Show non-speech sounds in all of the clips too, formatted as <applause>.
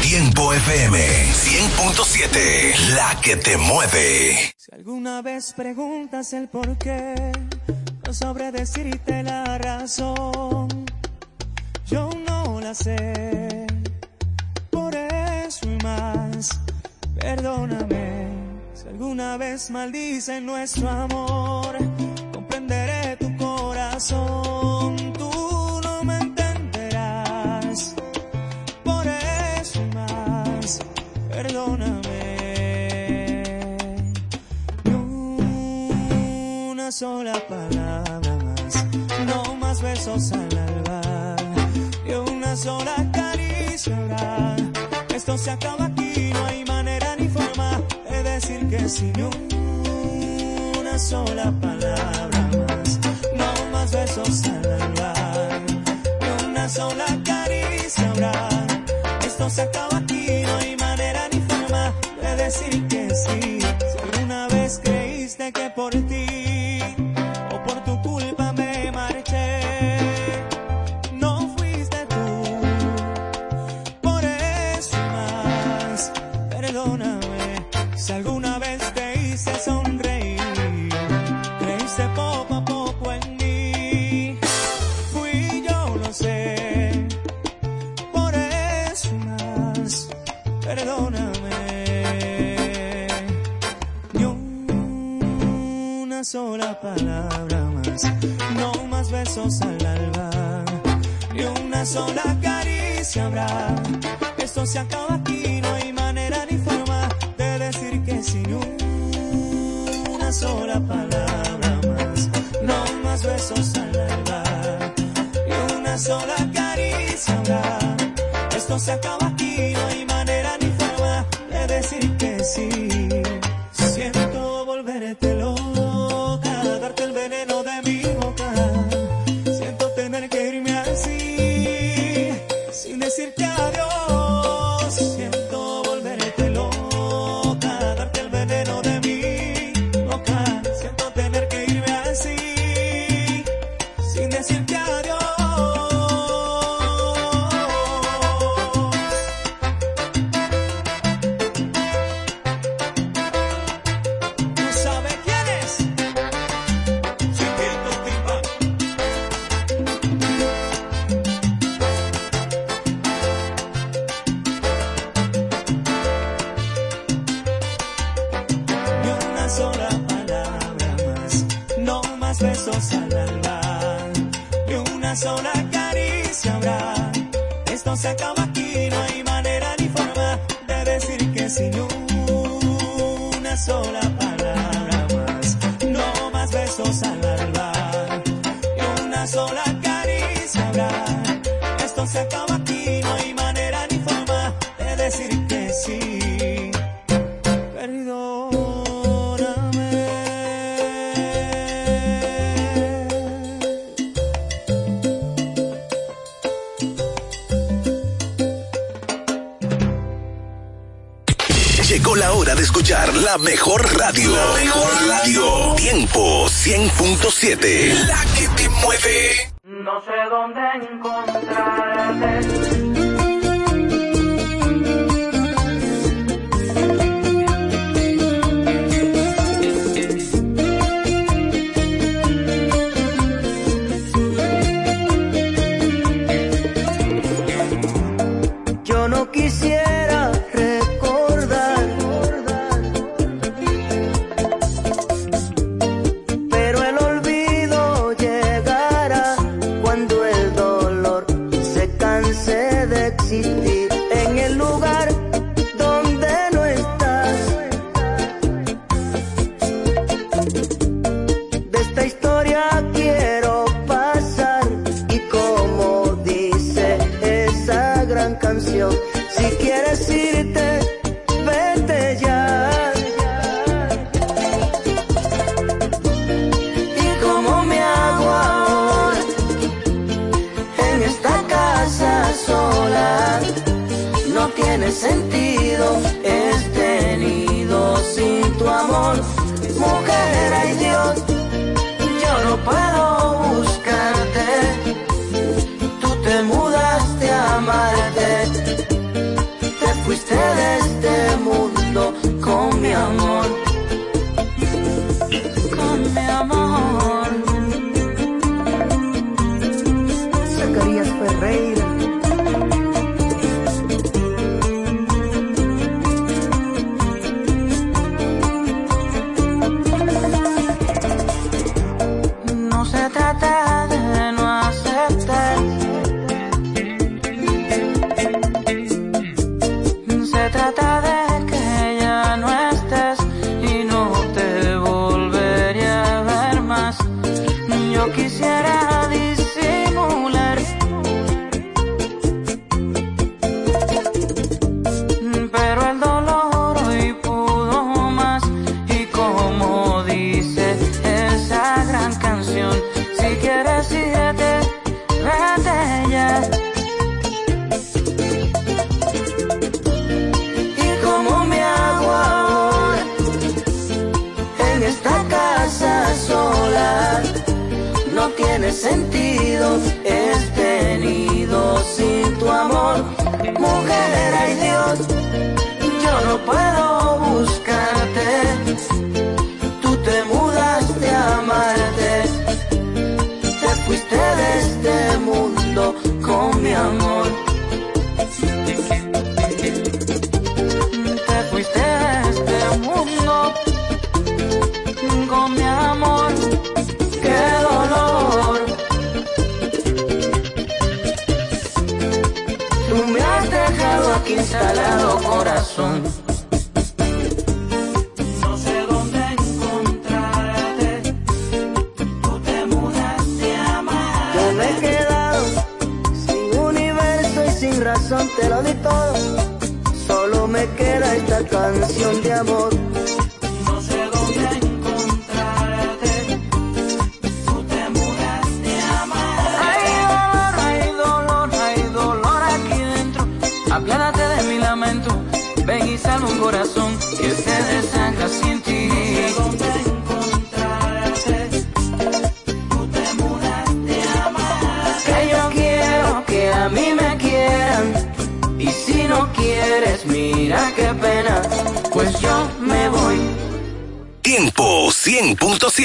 Tiempo FM 100.7, la que te mueve. Si alguna vez preguntas el por qué, no sobre decirte la razón. Yo no la sé, por eso y más, perdóname. Si alguna vez maldicen nuestro amor, sola palabra más, no más besos al alba y una sola caricia habrá. Esto se acaba aquí, no hay manera ni forma de decir que sin una sola palabra más, no más besos al alba y una sola caricia habrá. Esto se acaba aquí, no hay manera ni forma de decir que sí. besos al alba y una sola caricia habrá. Esto se acaba aquí, no hay manera ni forma de decir mejor radio. mejor radio. Tiempo 100.7, la que te mueve. No sé dónde encontrarte. mis sentidos es tenido sin tu amor. Mujer, ay Dios, yo no puedo esta canción de amor.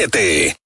7.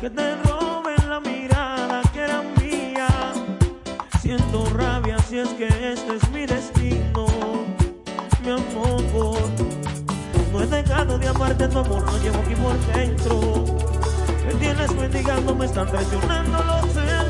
que te roben la mirada que era mía. Siento rabia si es que este es mi destino, mi amor. No he dejado de amarte tu amor, lo llevo aquí por dentro. Me tienes mendigando, me están traicionando los celos.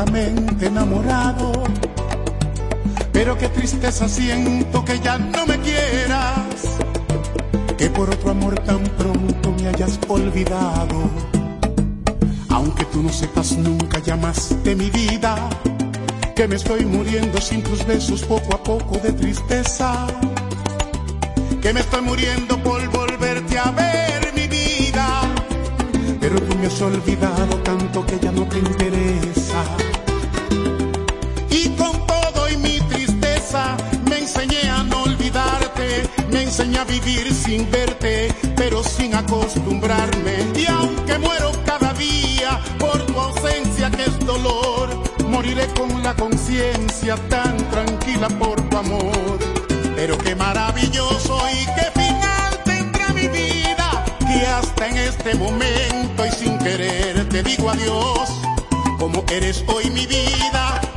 locamente enamorado. Pero qué tristeza siento que ya no me quieras, que por otro amor tan pronto me hayas olvidado. Aunque tú no sepas nunca ya más de mi vida, que me estoy muriendo sin tus besos poco a poco de tristeza, que me estoy muriendo por volverte a ver mi vida, pero tú me has olvidado tanto que ya no te interesa sin verte, pero sin acostumbrarme. Y aunque muero cada día por tu ausencia que es dolor, moriré con la conciencia tan tranquila por tu amor. Pero qué maravilloso y qué final tendrá mi vida, que hasta en este momento y sin querer te digo adiós, como eres hoy mi vida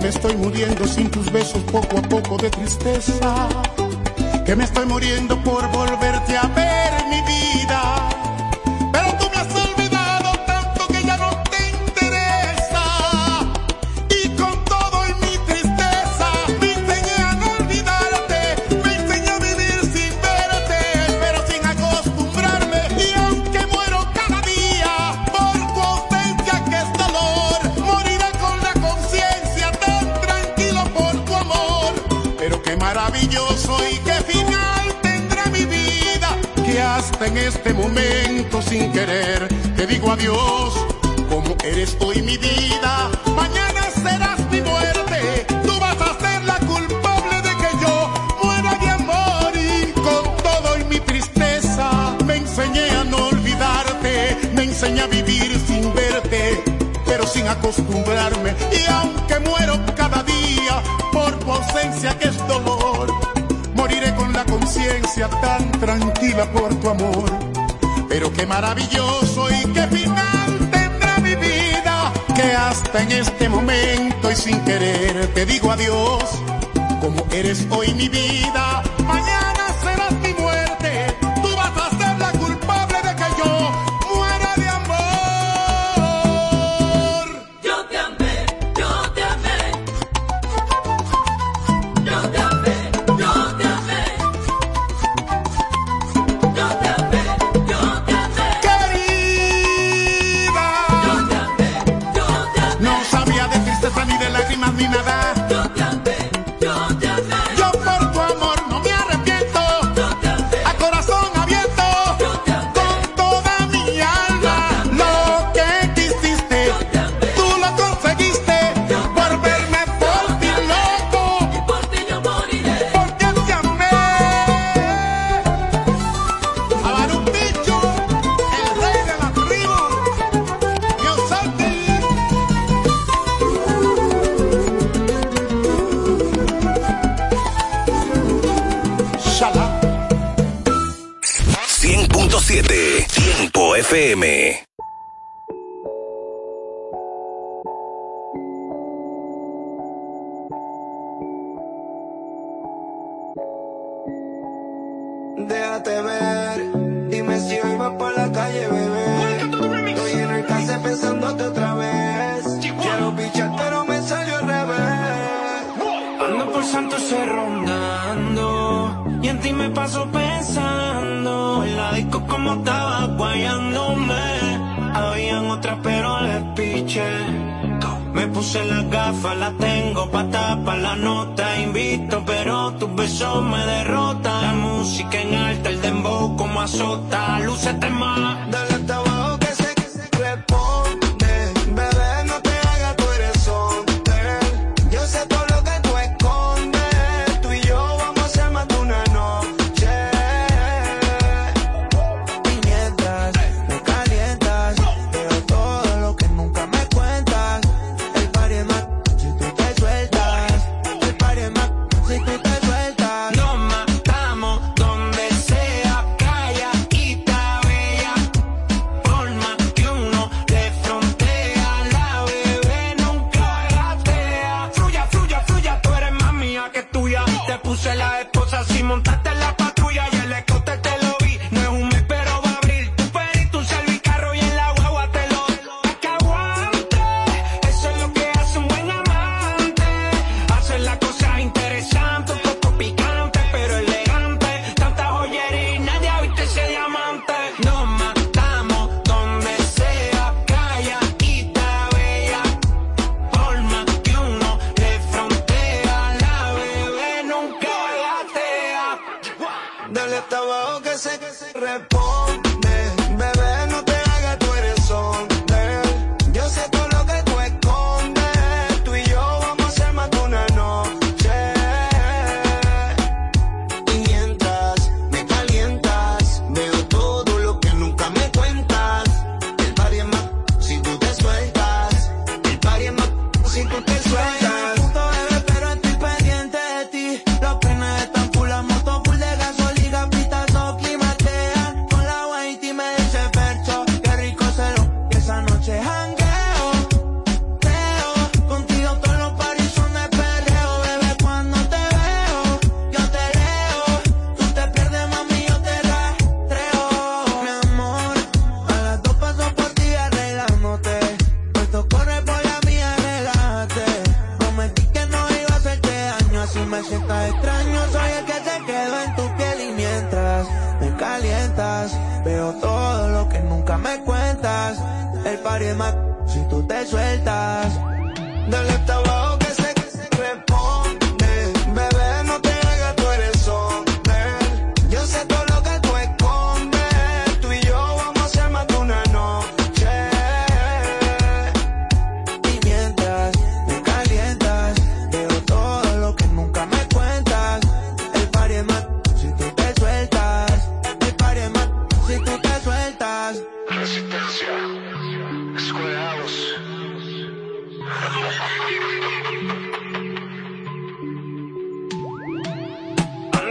me estoy muriendo sin tus besos poco a poco de tristeza, que me estoy muriendo por volverte a ver mi vida. en este momento sin querer te digo adiós, como eres hoy mi vida, mañana serás mi muerte, tú vas a ser la culpable de que yo muera de amor y con todo y mi tristeza me enseñé a no olvidarte, me enseñé a vivir sin verte, pero sin acostumbrarme y aunque muero cada día por tu ausencia que es dolor tan tranquila por tu amor. Pero qué maravilloso y qué final tendrá mi vida, que hasta en este momento y sin querer te digo adiós, como eres hoy mi vida me derrota. La música en alta, el dembow como azota. Lúcete más, dale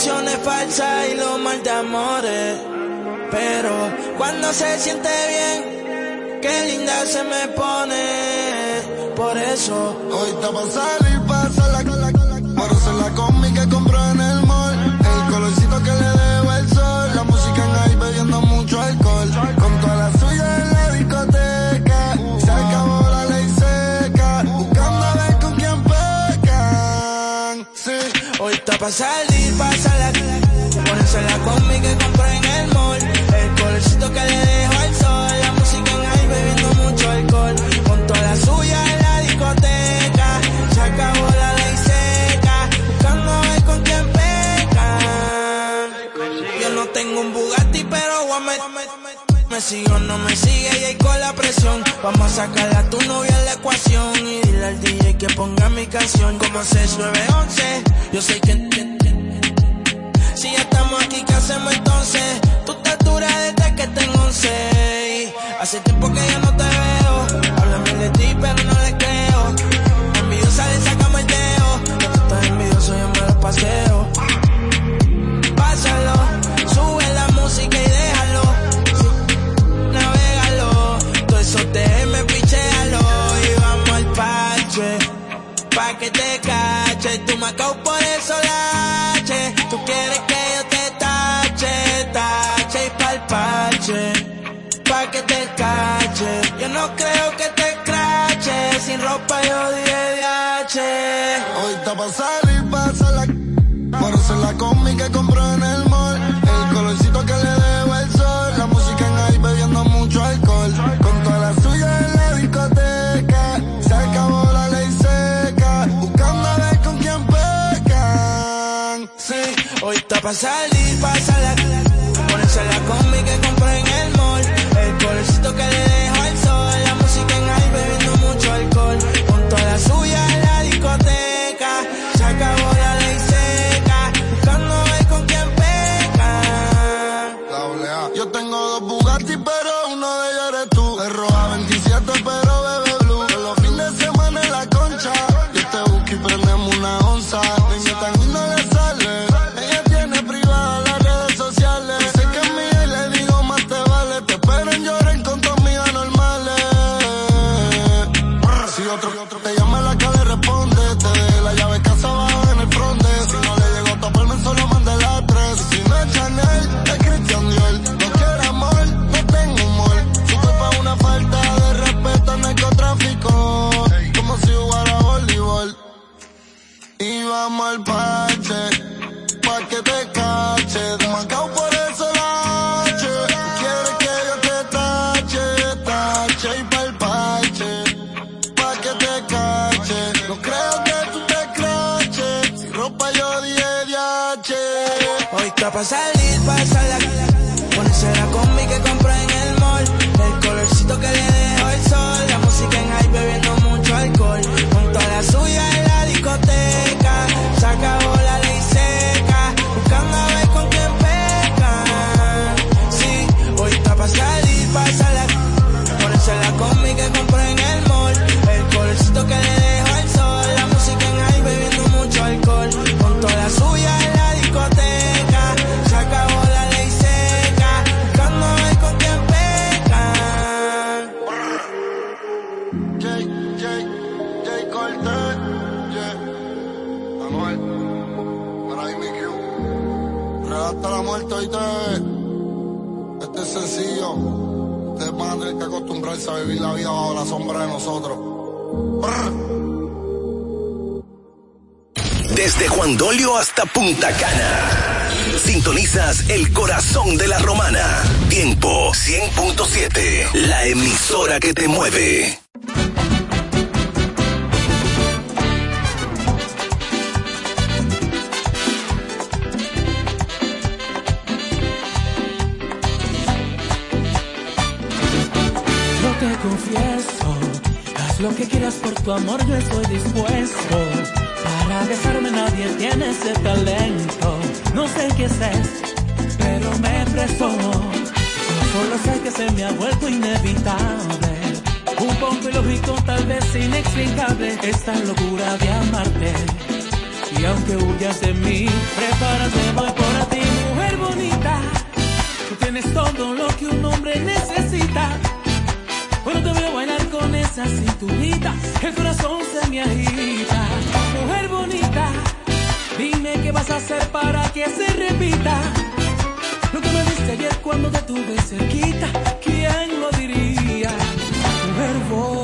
ilusiones falsas y los mal de amores. Pero cuando se siente bien, qué linda se me pone. Por eso hoy estamos para salir. Pa' salir, pa' salir. Ponérsela conmigo que compré en el mall. El colorcito que le presión, no me sigue y ahí con la presión. Vamos a sacar a tu novia en la ecuación y dile al DJ que ponga mi canción como 6911. Yo sé que si ya estamos aquí, ¿qué hacemos entonces? Tú te duras desde que tengo 11. Hace tiempo que ya no te veo. Háblame de ti, pero no le creo. Envidiosa le sacamos el dedo. Estás envidioso, yo me lo paseo. Pásalo. salir, pasa la. Por eso la combi que compró en el mall. El colorcito que le debo el sol. La música en ahí bebiendo mucho alcohol. Con toda la suya en la discoteca. Se acabó la ley seca. Buscando a ver con quién pecan. Sí, hoy está pa' salir, pasa la. Punta Cana. Sintonizas el corazón de la romana. Tiempo 100.7, la emisora que te mueve. No te confieso, haz lo que quieras por tu amor, yo estoy dispuesto pero me prestó. Solo sé que se me ha vuelto inevitable. Un poco ilógico, tal vez inexplicable, esta locura de amarte. Y aunque huyas de mí, prepárate, voy por ti, mujer bonita. Tú tienes todo lo que un hombre necesita. Cuando te voy a bailar con esa cinturita, el corazón se me agita. Mujer bonita Dime qué vas a hacer para que se repita lo que me diste ayer cuando te tuve cerquita. ¿Quién lo diría? Verbo.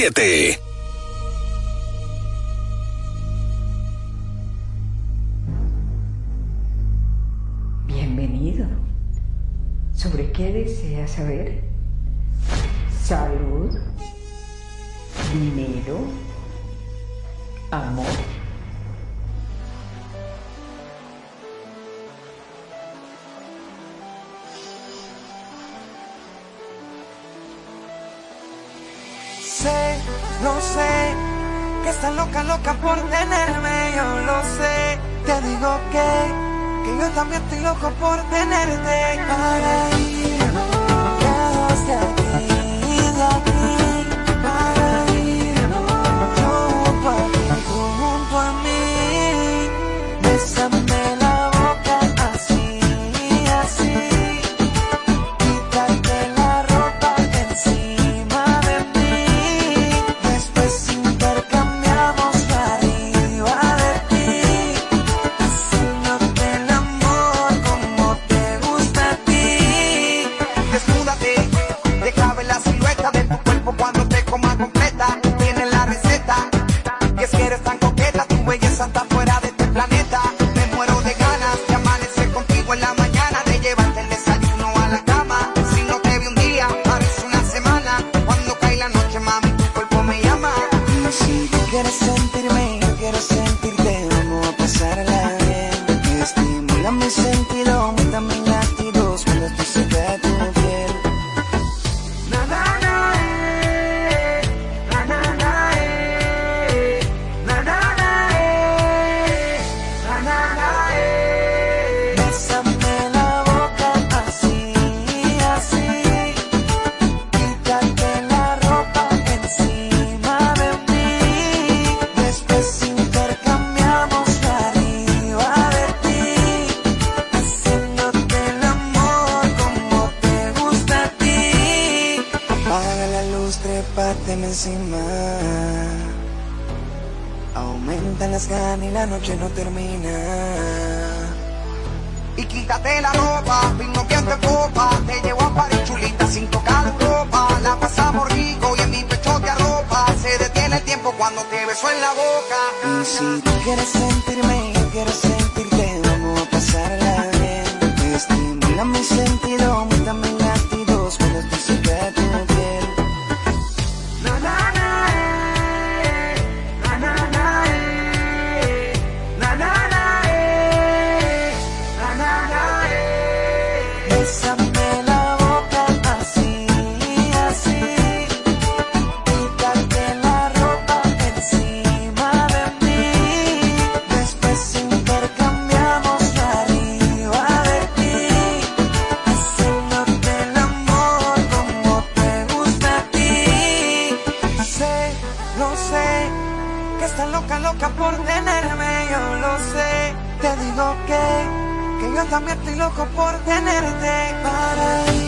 100.7. sentido, muy también y la noche no termina. Y quítate la ropa, vino que te copa, te llevo a París chulita sin tocar ropa, la pasamos rico y en mi pecho te arropa, se detiene el tiempo cuando te beso en la boca. Y si tú quieres sentirme, yo quiero sentirte, vamos a pasarla bien, estimula mi sentido, muéveme latidos cuando te este cerca tu piel. también estoy loco por tenerte para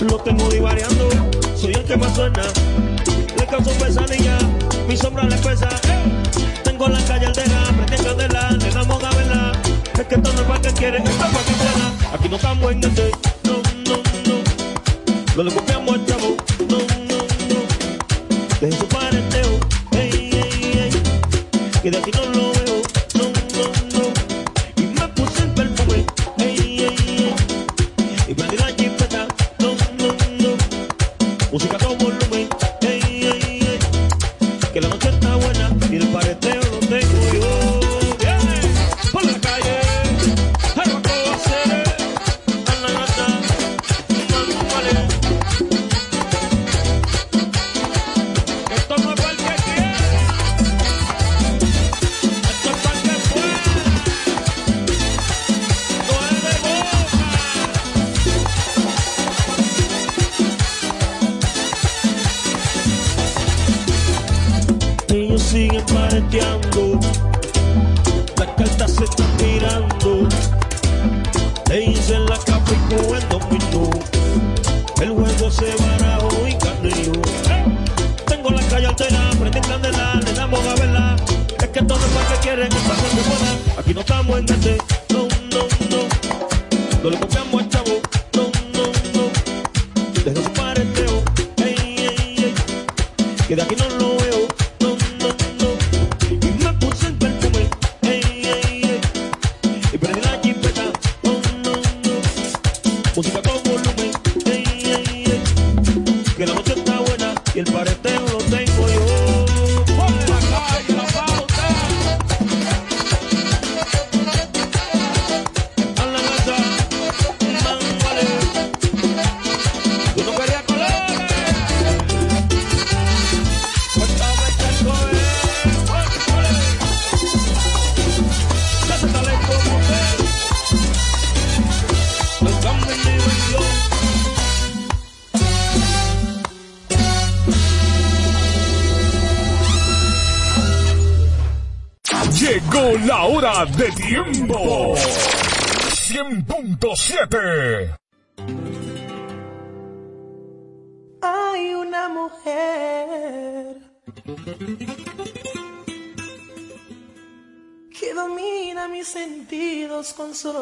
Lo tengo divariando, soy el que más suena. Le causo pesadilla, mi sombra le pesa. Hey. Tengo la calle aldera, prendí candela, le damos a verla. Es que esto no es para que quiere, esto es para que suena. Aquí no estamos en ese, no, no, no. Lo le copiamos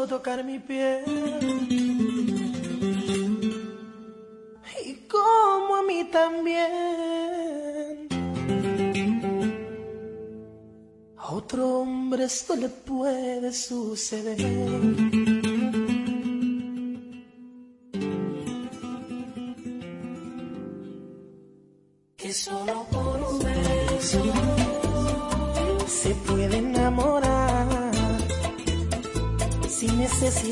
tocar mi piel. Y como a mí también. A otro hombre esto le puede suceder.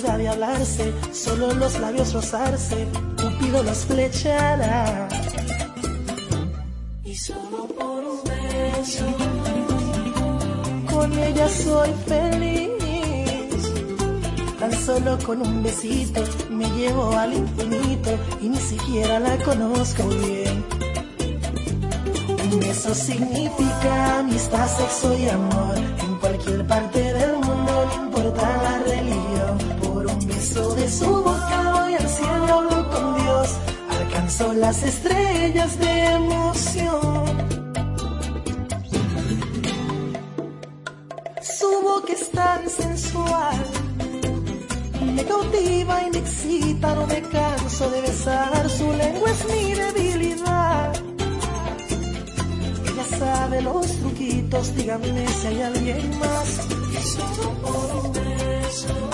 De hablarse, solo los labios rozarse, Cupido los flechará. Y solo por un beso, con ella soy feliz. Tan solo con un besito me llevo al infinito y ni siquiera la conozco bien. Un beso significa amistad, sexo y amor. En cualquier parte del mundo, no importa la religión. Beso de su boca voy al cielo, con Dios. Alcanzo las estrellas de emoción. Su boca es tan sensual. Me cautiva y me excita, no me canso de besar. Su lengua es mi debilidad. Ella sabe los truquitos, díganme si hay alguien más. Solo beso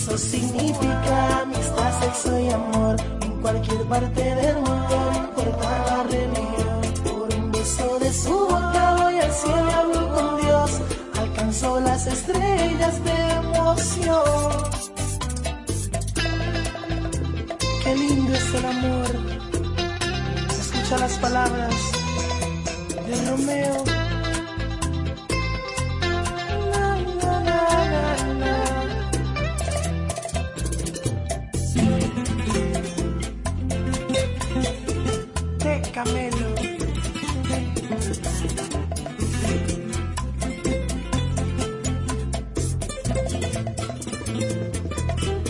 Un beso significa amistad, sexo y amor en cualquier parte del mundo, no importa la religión. Por un beso de su boca voy al cielo hablo con Dios, alcanzo las estrellas de emoción. Qué lindo es el amor. Se escuchan las palabras de Romeo. Camelo.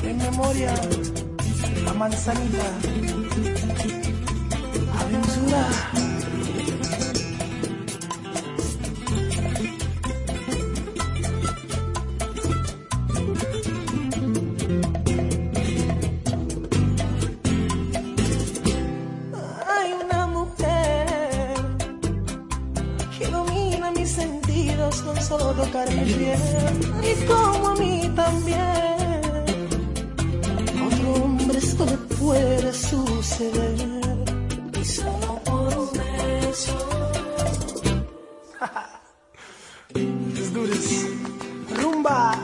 En memoria a Manzanita. mis sentidos con solo tocar mi piel y como a mí también. Otro hombre esto le puede suceder y solo por un beso. <laughs> Rumba.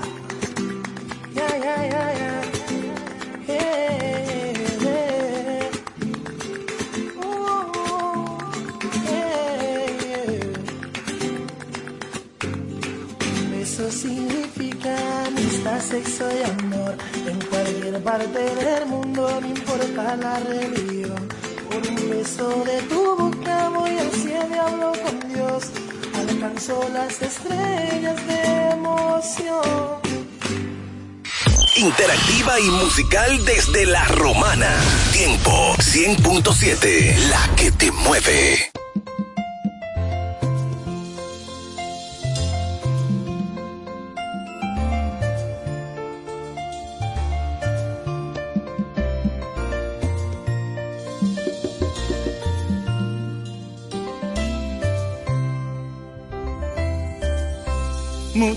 sexo y amor en cualquier parte del mundo, no importa la religión. Por un beso de tu boca voy al cielo y hablo con Dios. Alcanzo las estrellas de emoción. Interactiva y musical desde la romana. Tiempo 100.7, la que te mueve.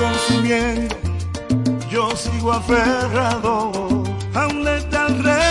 consumiendo, yo sigo aferrado a un letal rey.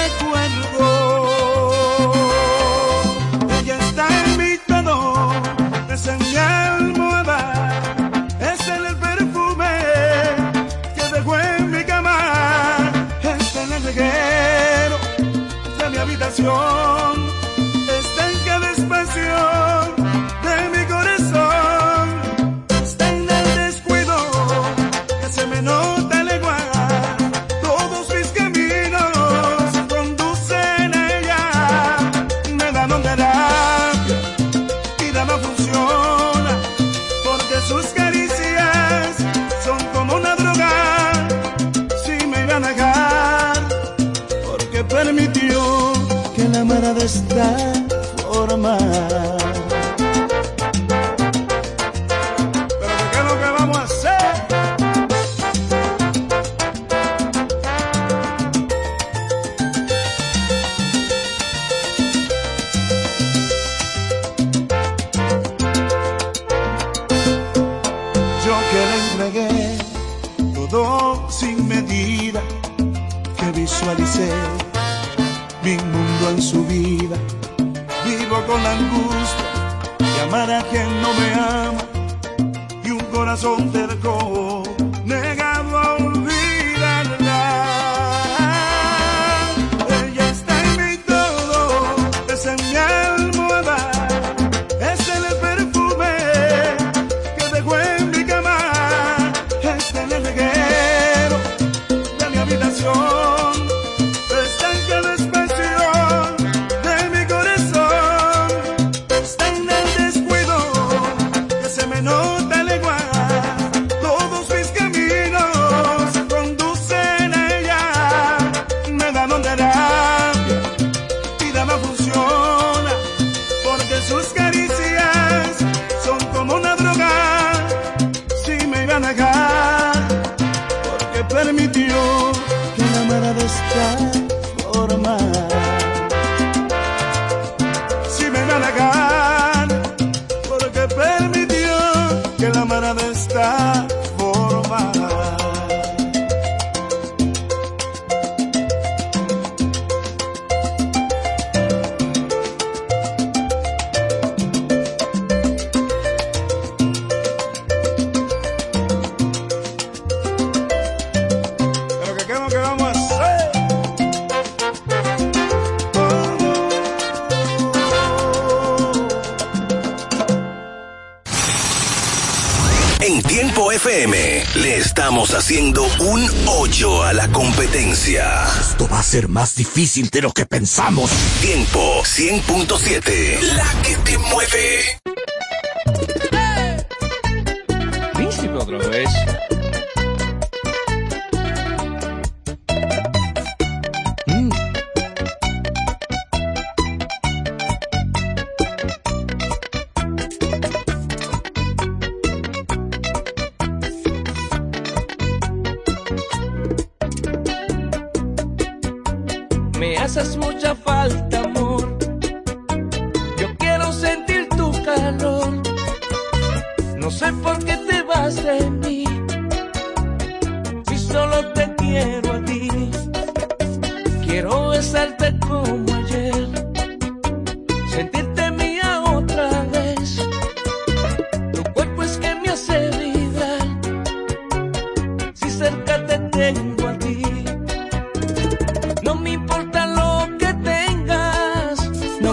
difícil de lo que pensamos. Tiempo 100.7. La que te mueve.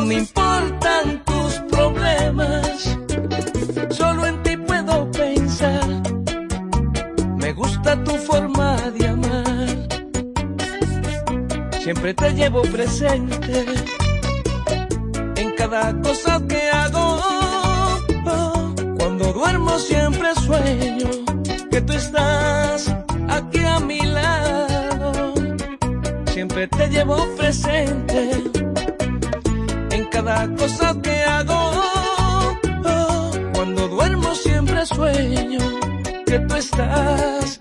me importan tus problemas, solo en ti puedo pensar. Me gusta tu forma de amar, siempre te llevo presente en cada cosa que hago. Cuando duermo siempre sueño que tú estás aquí a mi lado, siempre te llevo presente cada cosa que hago. Oh, cuando duermo siempre sueño que tú estás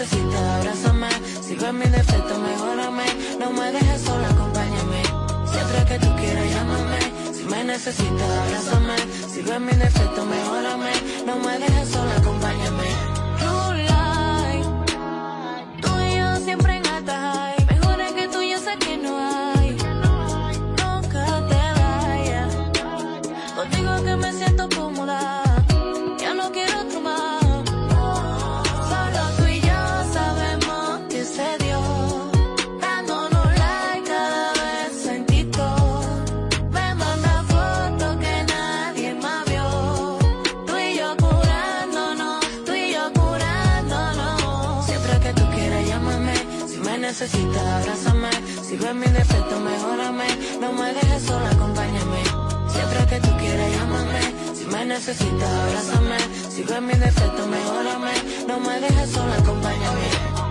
Si me necesito, abrázame. Sírveme mi defecto, mejorame. No me dejes sola, acompáñame. Siempre que tú quieras, llámame. Si me necesitas, abrázame. Sírveme mi defecto, mejorame. No me dejes sola, acompáñame. Blue light, tú y yo siempre necesitas, abrázame. Si ves mi defecto, mejorame. No me dejes sola, acompáñame.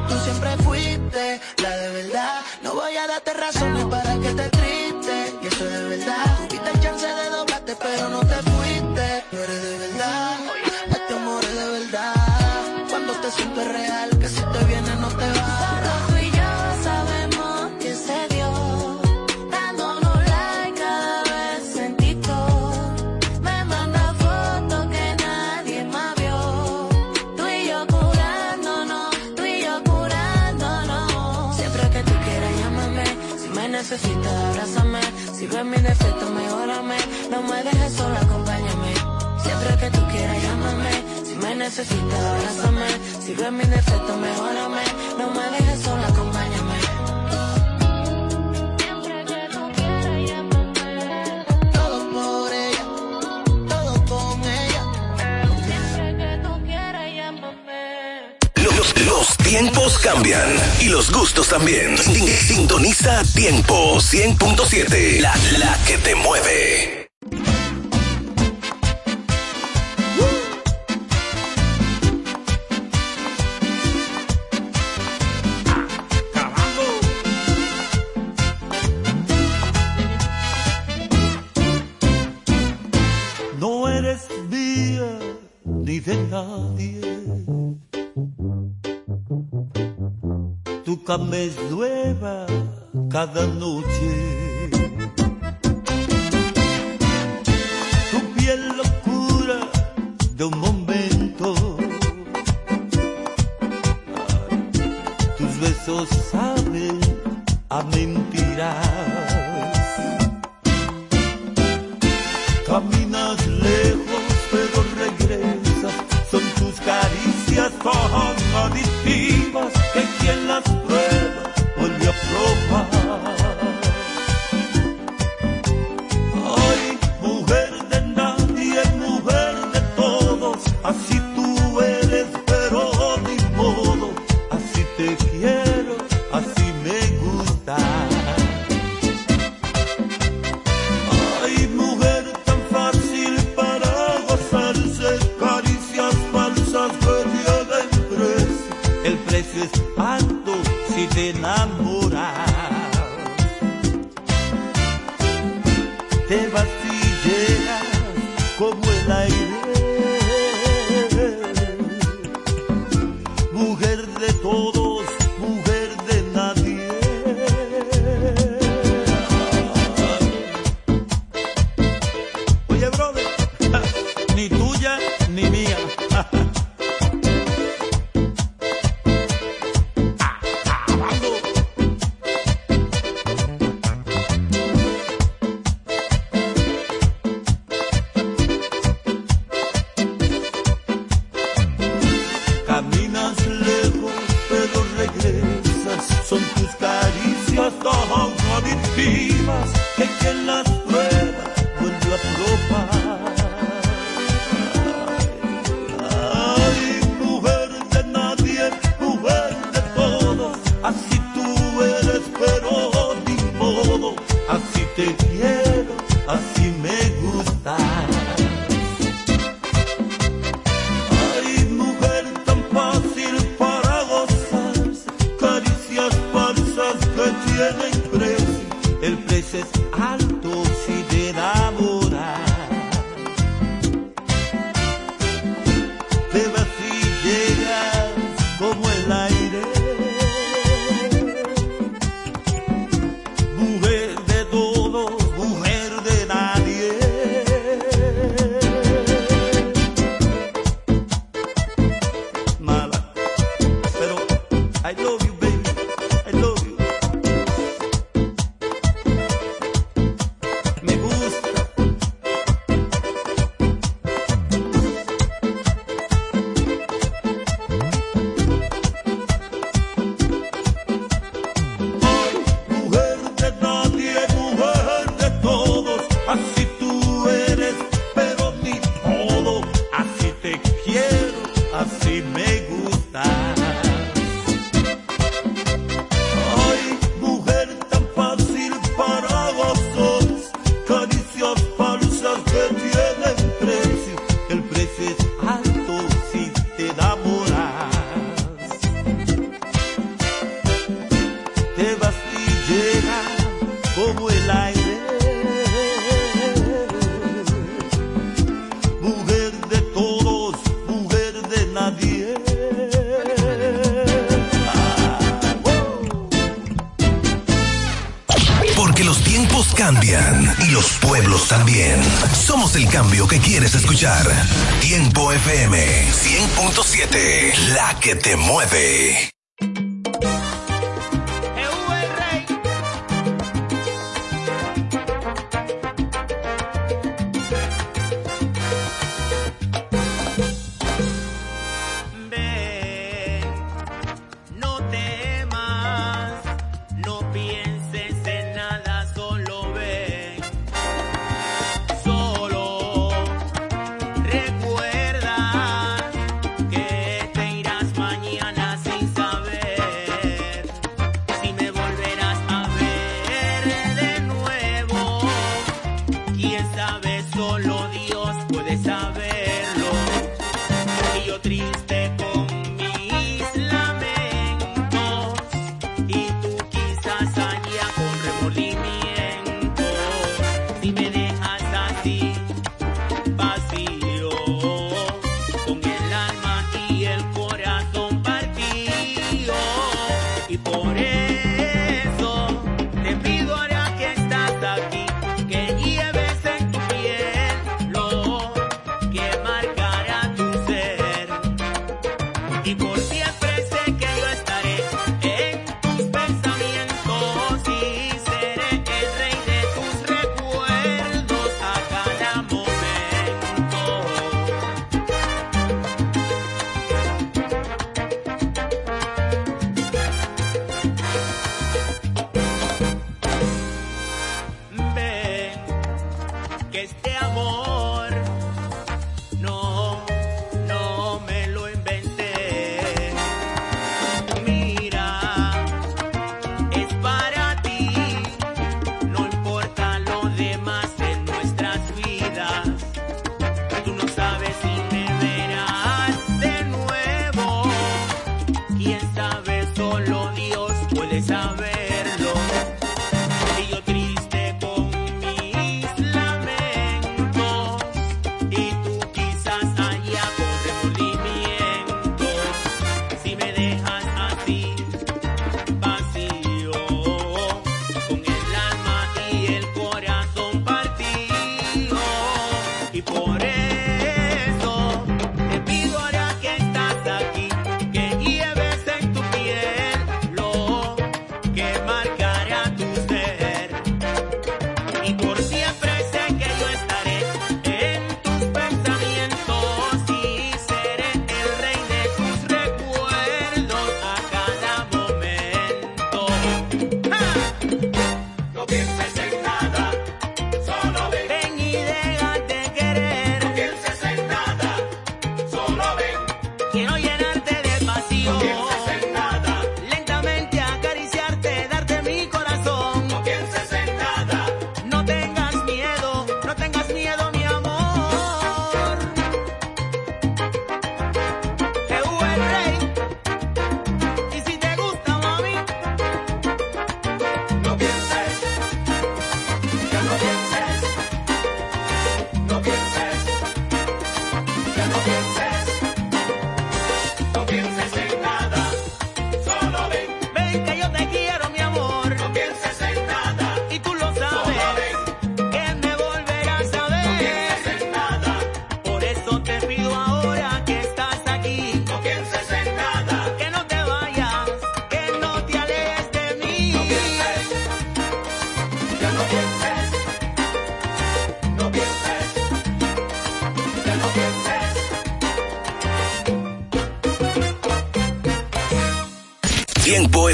Tú siempre fuiste la de verdad. No voy a darte razones para que te triste. Y eso es de verdad. Tuviste chance de doblarte, pero no te fuiste. No eres de verdad. Este amor es de verdad. Cuando te sientes real. eres mi defecto, mejorame. No me dejes sola, acompáñame. Siempre que tú quieras, llámame. Si me necesitas, abrázame. Si ves mi defecto, mejorame. No me dejes sola, acompáñame. tiempos cambian y los gustos también. Sintoniza Tiempo 100.7, la, la que te mueve. toca me llueva cada noche. Tu piel locura de un momento, tus besos saben a mentiras. Caminas lejos pero regresas, son tus caricias forma de ti en las pruebas. Me gusta. 9.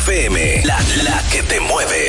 FM, la, la que te mueve.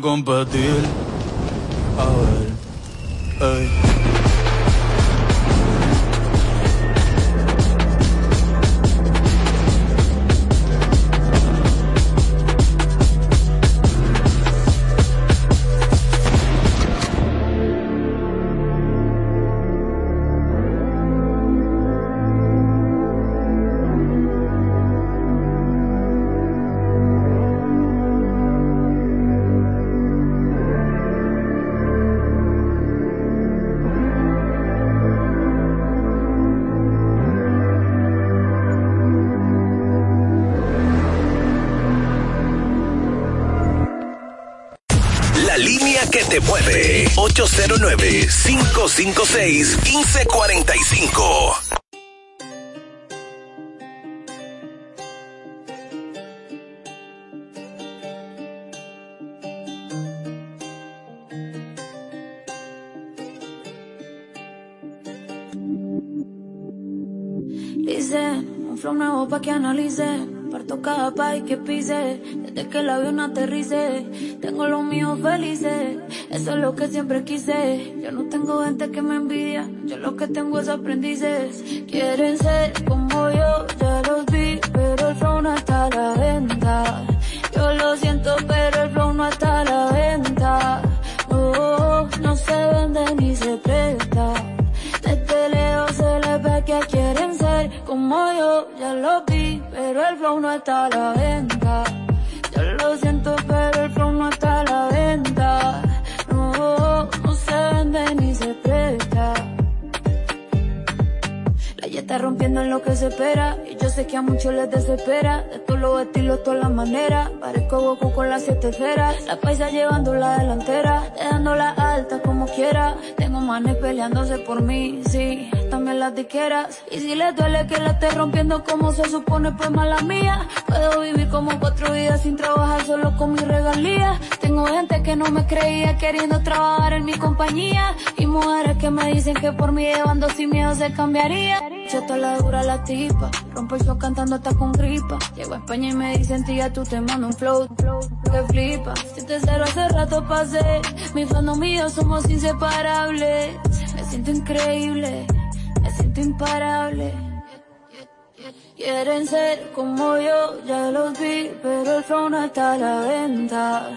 Competir. 809-556-1545. Dicen, un flow nuevo pa' que analice. Cada país que pise. Desde que el avión aterrice. Tengo los míos felices. Eso es lo que siempre quise. Yo no tengo gente que me envidia. Yo lo que tengo es aprendices. Quieren ser como yo, ya los vi. Pero el flow no está a la venta. Yo lo siento, pero el flow no está a la venta. Oh, no se vende ni se presta. Como yo, ya lo vi, pero el flow no está a la venta. Yo lo siento, pero el flow no está a la venta. No, no se vende ni se está rompiendo en lo que se espera. Y yo sé que a muchos les desespera. De todos los estilos, todas las maneras. Parezco Goku con las siete esferas. La paisa llevando la delantera. Dejándola alta como quiera. Tengo manes peleándose por mí, sí. También las diqueras. Y si les duele que la esté rompiendo como se supone, pues mala mía. Puedo vivir como cuatro vidas sin trabajar solo con mi regalía. Tengo gente que no me creía queriendo trabajar en mi compañía. Y mujeres que me dicen que por mí llevando sin miedo se cambiaría. Noche está la dura la tipa. Rompo el show cantando hasta con gripa. Llego a España y me dicen, tía, tú te mando un flow. Que flipa. Si te cero hace rato pasé. Mi fandom y yo somos inseparables. Me siento increíble. Me siento imparable. Quieren ser como yo, ya los vi, pero el flow no está a la venta.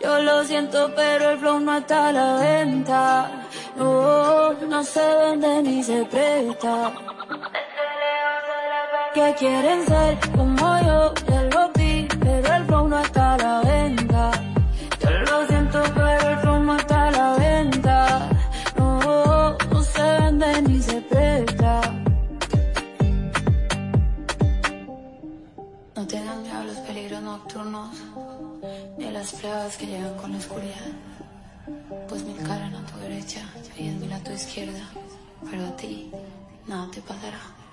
Yo lo siento, pero el flow no está a la venta. No, no se vende ni se presta. Que quieren ser como yo, ya los vi, pero el flow no está a la venta. Yo lo siento, pero el flow no está a la venta. No, se vende ni se presta. No tengan miedo a los peligros nocturnos, ni a las pruebas que llegan con la oscuridad. Pues mil caran a tu derecha y mil a tu izquierda, pero a ti nada te pasará.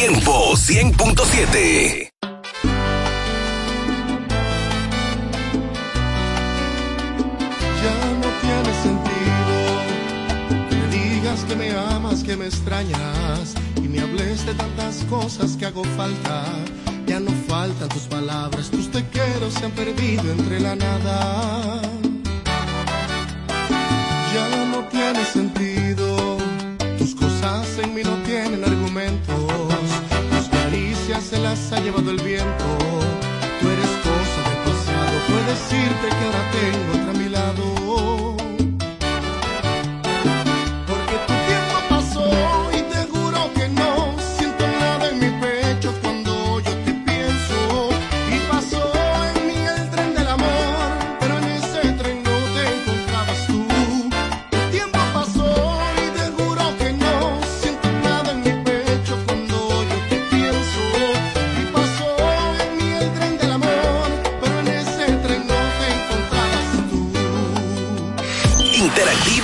Tiempo 100.7. Ya no tiene sentido que me digas que me amas, que me extrañas y me hables de tantas cosas que hago falta. Ya no faltan tus palabras, tus te quiero se han perdido entre la nada. Ya no tiene sentido, tus cosas en mí no se las ha llevado el viento. Tú eres cosa del pasado, puedes decirte que ahora tengo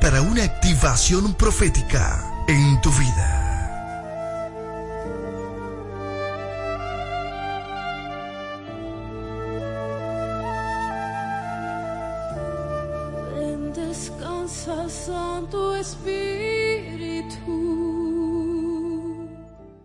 para una activación profética en tu vida.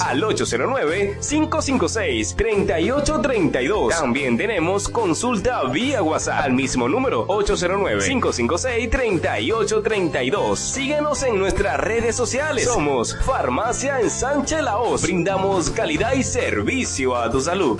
al 809-556-3832. También tenemos consulta vía WhatsApp al mismo número 809-556-3832. Síguenos en nuestras redes sociales. Somos Farmacia en Sánchez Laos. Brindamos calidad y servicio a tu salud.